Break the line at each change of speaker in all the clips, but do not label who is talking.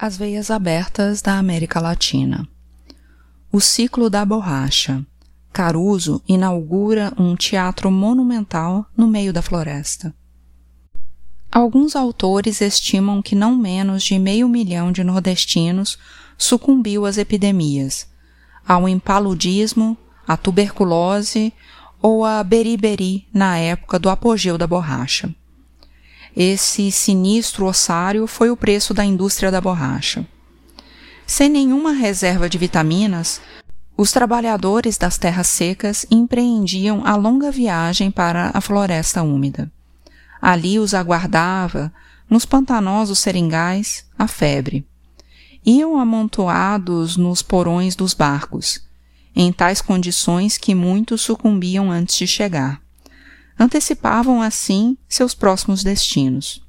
As veias abertas da América Latina. O ciclo da borracha. Caruso inaugura um teatro monumental no meio da floresta. Alguns autores estimam que não menos de meio milhão de nordestinos sucumbiu às epidemias, ao impaludismo, à tuberculose ou à beriberi na época do apogeu da borracha. Esse sinistro ossário foi o preço da indústria da borracha. Sem nenhuma reserva de vitaminas, os trabalhadores das terras secas empreendiam a longa viagem para a floresta úmida. Ali os aguardava, nos pantanosos seringais, a febre. Iam amontoados nos porões dos barcos, em tais condições que muitos sucumbiam antes de chegar antecipavam assim seus próximos destinos.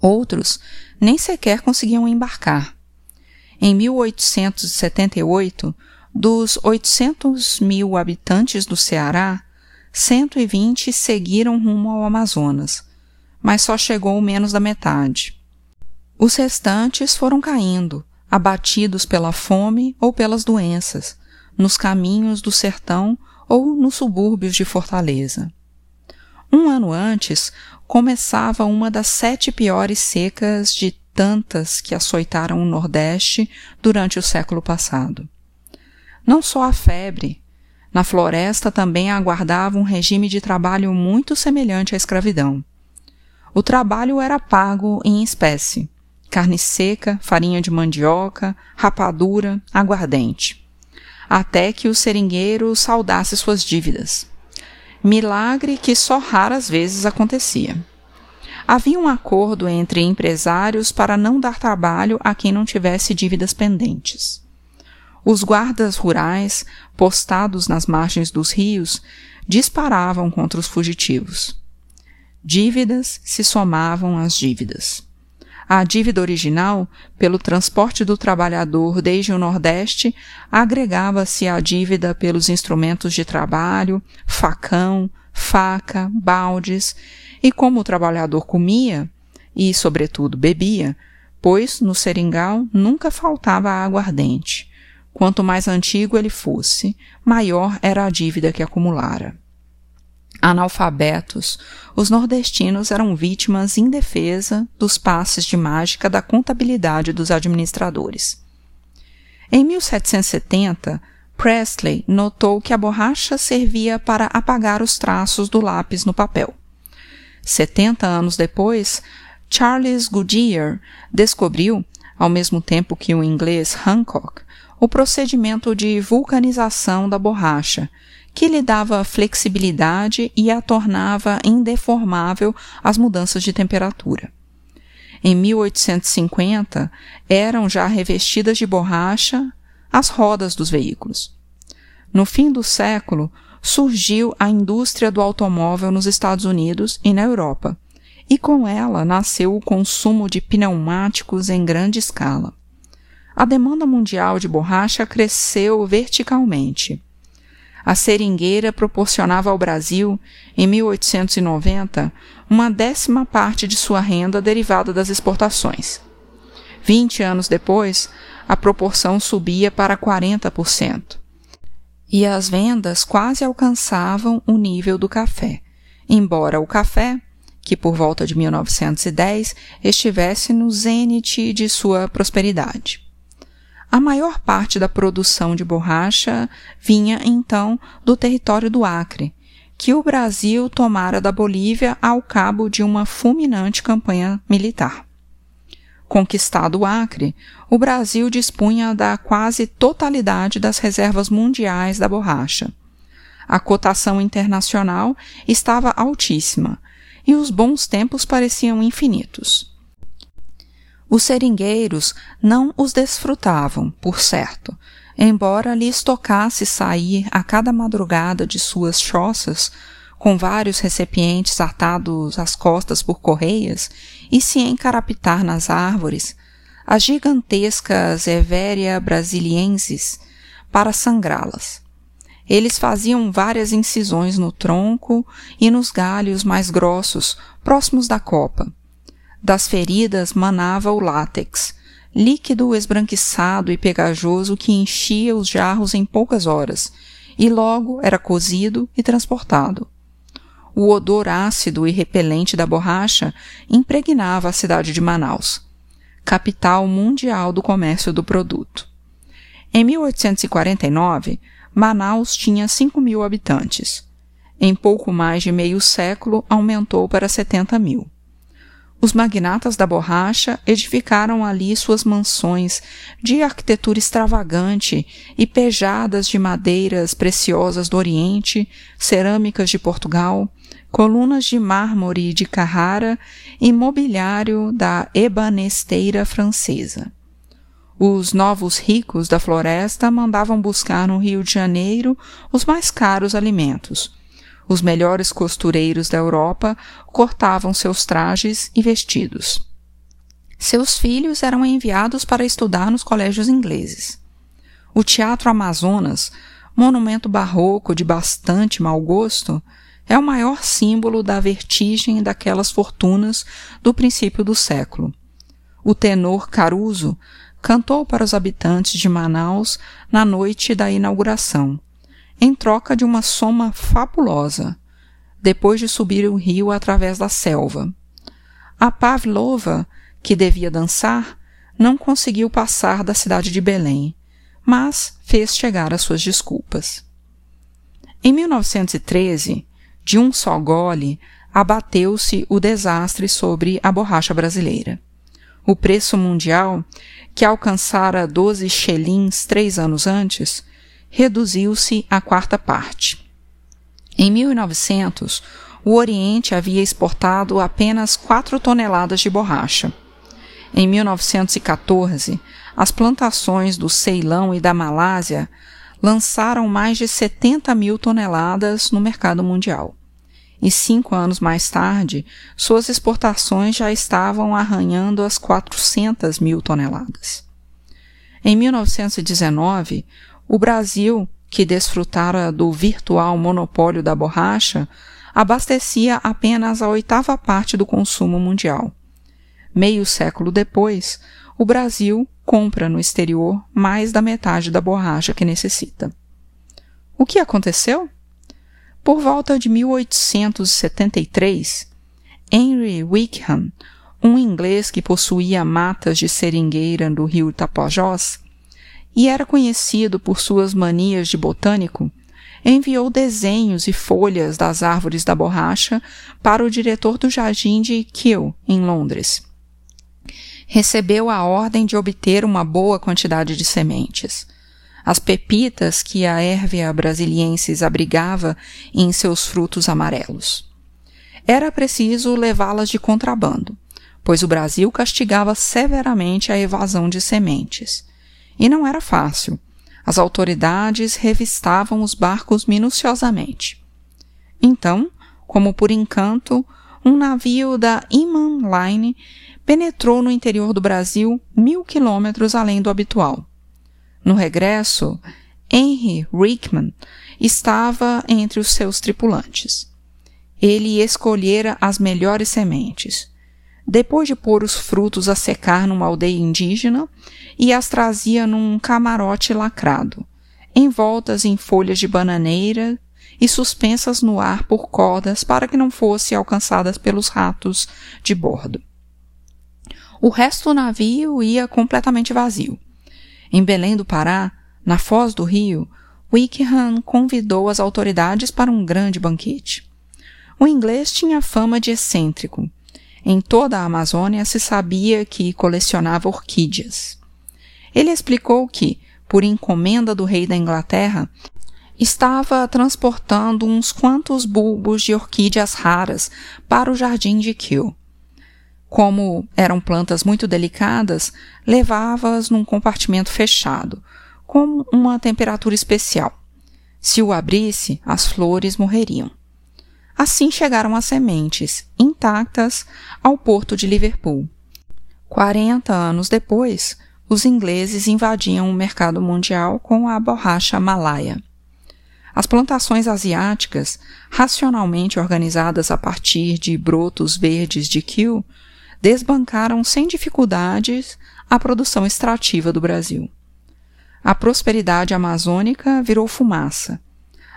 Outros nem sequer conseguiam embarcar. Em 1878, dos 800 mil habitantes do Ceará, 120 seguiram rumo ao Amazonas, mas só chegou menos da metade. Os restantes foram caindo, abatidos pela fome ou pelas doenças, nos caminhos do sertão ou nos subúrbios de Fortaleza. Um ano antes, começava uma das sete piores secas de tantas que açoitaram o Nordeste durante o século passado. Não só a febre, na floresta também aguardava um regime de trabalho muito semelhante à escravidão. O trabalho era pago em espécie: carne seca, farinha de mandioca, rapadura, aguardente. Até que o seringueiro saudasse suas dívidas milagre que só raras vezes acontecia. Havia um acordo entre empresários para não dar trabalho a quem não tivesse dívidas pendentes. Os guardas rurais, postados nas margens dos rios, disparavam contra os fugitivos. Dívidas se somavam às dívidas. A dívida original, pelo transporte do trabalhador desde o Nordeste, agregava-se à dívida pelos instrumentos de trabalho, facão, faca, baldes, e como o trabalhador comia, e, sobretudo, bebia, pois no seringal nunca faltava água ardente. Quanto mais antigo ele fosse, maior era a dívida que acumulara analfabetos, os nordestinos eram vítimas indefesa dos passes de mágica da contabilidade dos administradores. Em 1770, Presley notou que a borracha servia para apagar os traços do lápis no papel. Setenta anos depois, Charles Goodyear descobriu, ao mesmo tempo que o inglês Hancock, o procedimento de vulcanização da borracha, que lhe dava flexibilidade e a tornava indeformável às mudanças de temperatura. Em 1850, eram já revestidas de borracha as rodas dos veículos. No fim do século, surgiu a indústria do automóvel nos Estados Unidos e na Europa, e com ela nasceu o consumo de pneumáticos em grande escala. A demanda mundial de borracha cresceu verticalmente a seringueira proporcionava ao Brasil, em 1890, uma décima parte de sua renda derivada das exportações. Vinte anos depois, a proporção subia para 40%. E as vendas quase alcançavam o nível do café, embora o café, que por volta de 1910 estivesse no zênite de sua prosperidade. A maior parte da produção de borracha vinha, então, do território do Acre, que o Brasil tomara da Bolívia ao cabo de uma fulminante campanha militar. Conquistado o Acre, o Brasil dispunha da quase totalidade das reservas mundiais da borracha. A cotação internacional estava altíssima e os bons tempos pareciam infinitos. Os seringueiros não os desfrutavam, por certo, embora lhes tocasse sair a cada madrugada de suas choças com vários recipientes atados às costas por correias e se encarapitar nas árvores, as gigantescas Everia brasilienses para sangrá-las. Eles faziam várias incisões no tronco e nos galhos mais grossos, próximos da copa, das feridas manava o látex, líquido esbranquiçado e pegajoso que enchia os jarros em poucas horas, e logo era cozido e transportado. O odor ácido e repelente da borracha impregnava a cidade de Manaus, capital mundial do comércio do produto. Em 1849, Manaus tinha 5 mil habitantes. Em pouco mais de meio século, aumentou para 70 mil. Os magnatas da borracha edificaram ali suas mansões de arquitetura extravagante e pejadas de madeiras preciosas do Oriente, cerâmicas de Portugal, colunas de mármore de Carrara e mobiliário da ebanesteira francesa. Os novos ricos da floresta mandavam buscar no Rio de Janeiro os mais caros alimentos, os melhores costureiros da Europa cortavam seus trajes e vestidos. Seus filhos eram enviados para estudar nos colégios ingleses. O Teatro Amazonas, monumento barroco de bastante mau gosto, é o maior símbolo da vertigem daquelas fortunas do princípio do século. O tenor Caruso cantou para os habitantes de Manaus na noite da inauguração em troca de uma soma fabulosa, depois de subir o rio através da selva. A Pavlova, que devia dançar, não conseguiu passar da cidade de Belém, mas fez chegar as suas desculpas. Em 1913, de um só gole, abateu-se o desastre sobre a borracha brasileira. O preço mundial, que alcançara 12 xelins três anos antes, reduziu-se à quarta parte. Em 1900, o Oriente havia exportado apenas 4 toneladas de borracha. Em 1914, as plantações do Ceilão e da Malásia lançaram mais de 70 mil toneladas no mercado mundial. E cinco anos mais tarde, suas exportações já estavam arranhando as 400 mil toneladas. Em 1919, o Brasil, que desfrutara do virtual monopólio da borracha, abastecia apenas a oitava parte do consumo mundial. Meio século depois, o Brasil compra no exterior mais da metade da borracha que necessita. O que aconteceu? Por volta de 1873, Henry Wickham, um inglês que possuía matas de seringueira do rio Tapajós, e era conhecido por suas manias de botânico, enviou desenhos e folhas das árvores da borracha para o diretor do jardim de Kew, em Londres. Recebeu a ordem de obter uma boa quantidade de sementes. As pepitas que a Hervia brasiliensis abrigava em seus frutos amarelos. Era preciso levá-las de contrabando, pois o Brasil castigava severamente a evasão de sementes. E não era fácil. As autoridades revistavam os barcos minuciosamente. Então, como por encanto, um navio da Inman Line penetrou no interior do Brasil mil quilômetros além do habitual. No regresso, Henry Rickman estava entre os seus tripulantes. Ele escolhera as melhores sementes, depois de pôr os frutos a secar numa aldeia indígena, e as trazia num camarote lacrado, envoltas em folhas de bananeira e suspensas no ar por cordas para que não fossem alcançadas pelos ratos de bordo. O resto do navio ia completamente vazio. Em Belém do Pará, na foz do rio, Wickham convidou as autoridades para um grande banquete. O inglês tinha fama de excêntrico em toda a Amazônia se sabia que colecionava orquídeas. Ele explicou que, por encomenda do rei da Inglaterra, estava transportando uns quantos bulbos de orquídeas raras para o jardim de Kew. Como eram plantas muito delicadas, levava-as num compartimento fechado, com uma temperatura especial. Se o abrisse, as flores morreriam. Assim chegaram as sementes, intactas, ao porto de Liverpool. Quarenta anos depois, os ingleses invadiam o mercado mundial com a borracha malaia. As plantações asiáticas, racionalmente organizadas a partir de brotos verdes de Kew, desbancaram sem dificuldades a produção extrativa do Brasil. A prosperidade amazônica virou fumaça.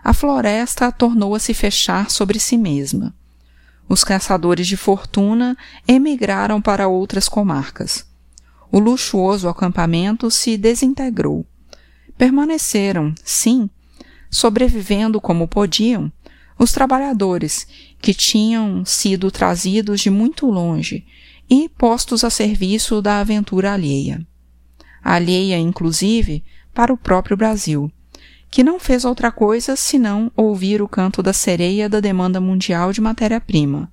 A floresta tornou a se fechar sobre si mesma. Os caçadores de fortuna emigraram para outras comarcas. O luxuoso acampamento se desintegrou. Permaneceram, sim, sobrevivendo como podiam, os trabalhadores que tinham sido trazidos de muito longe e postos a serviço da aventura alheia. Alheia, inclusive, para o próprio Brasil, que não fez outra coisa senão ouvir o canto da sereia da demanda mundial de matéria-prima,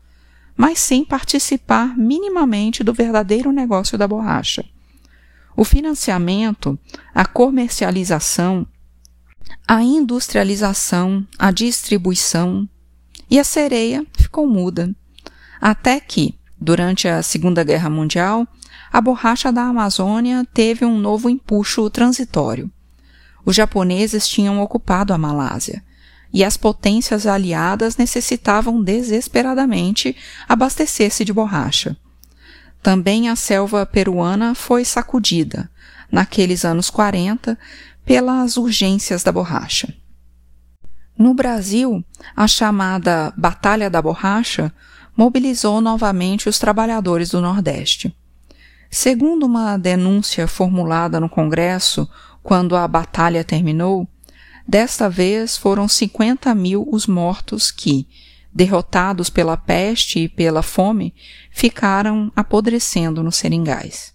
mas sem participar minimamente do verdadeiro negócio da borracha. O financiamento, a comercialização, a industrialização, a distribuição, e a sereia ficou muda. Até que, durante a Segunda Guerra Mundial, a borracha da Amazônia teve um novo empuxo transitório. Os japoneses tinham ocupado a Malásia e as potências aliadas necessitavam desesperadamente abastecer-se de borracha. Também a selva peruana foi sacudida, naqueles anos 40, pelas urgências da borracha. No Brasil, a chamada Batalha da Borracha mobilizou novamente os trabalhadores do Nordeste. Segundo uma denúncia formulada no Congresso quando a batalha terminou, desta vez foram 50 mil os mortos que, derrotados pela peste e pela fome, ficaram apodrecendo nos seringais.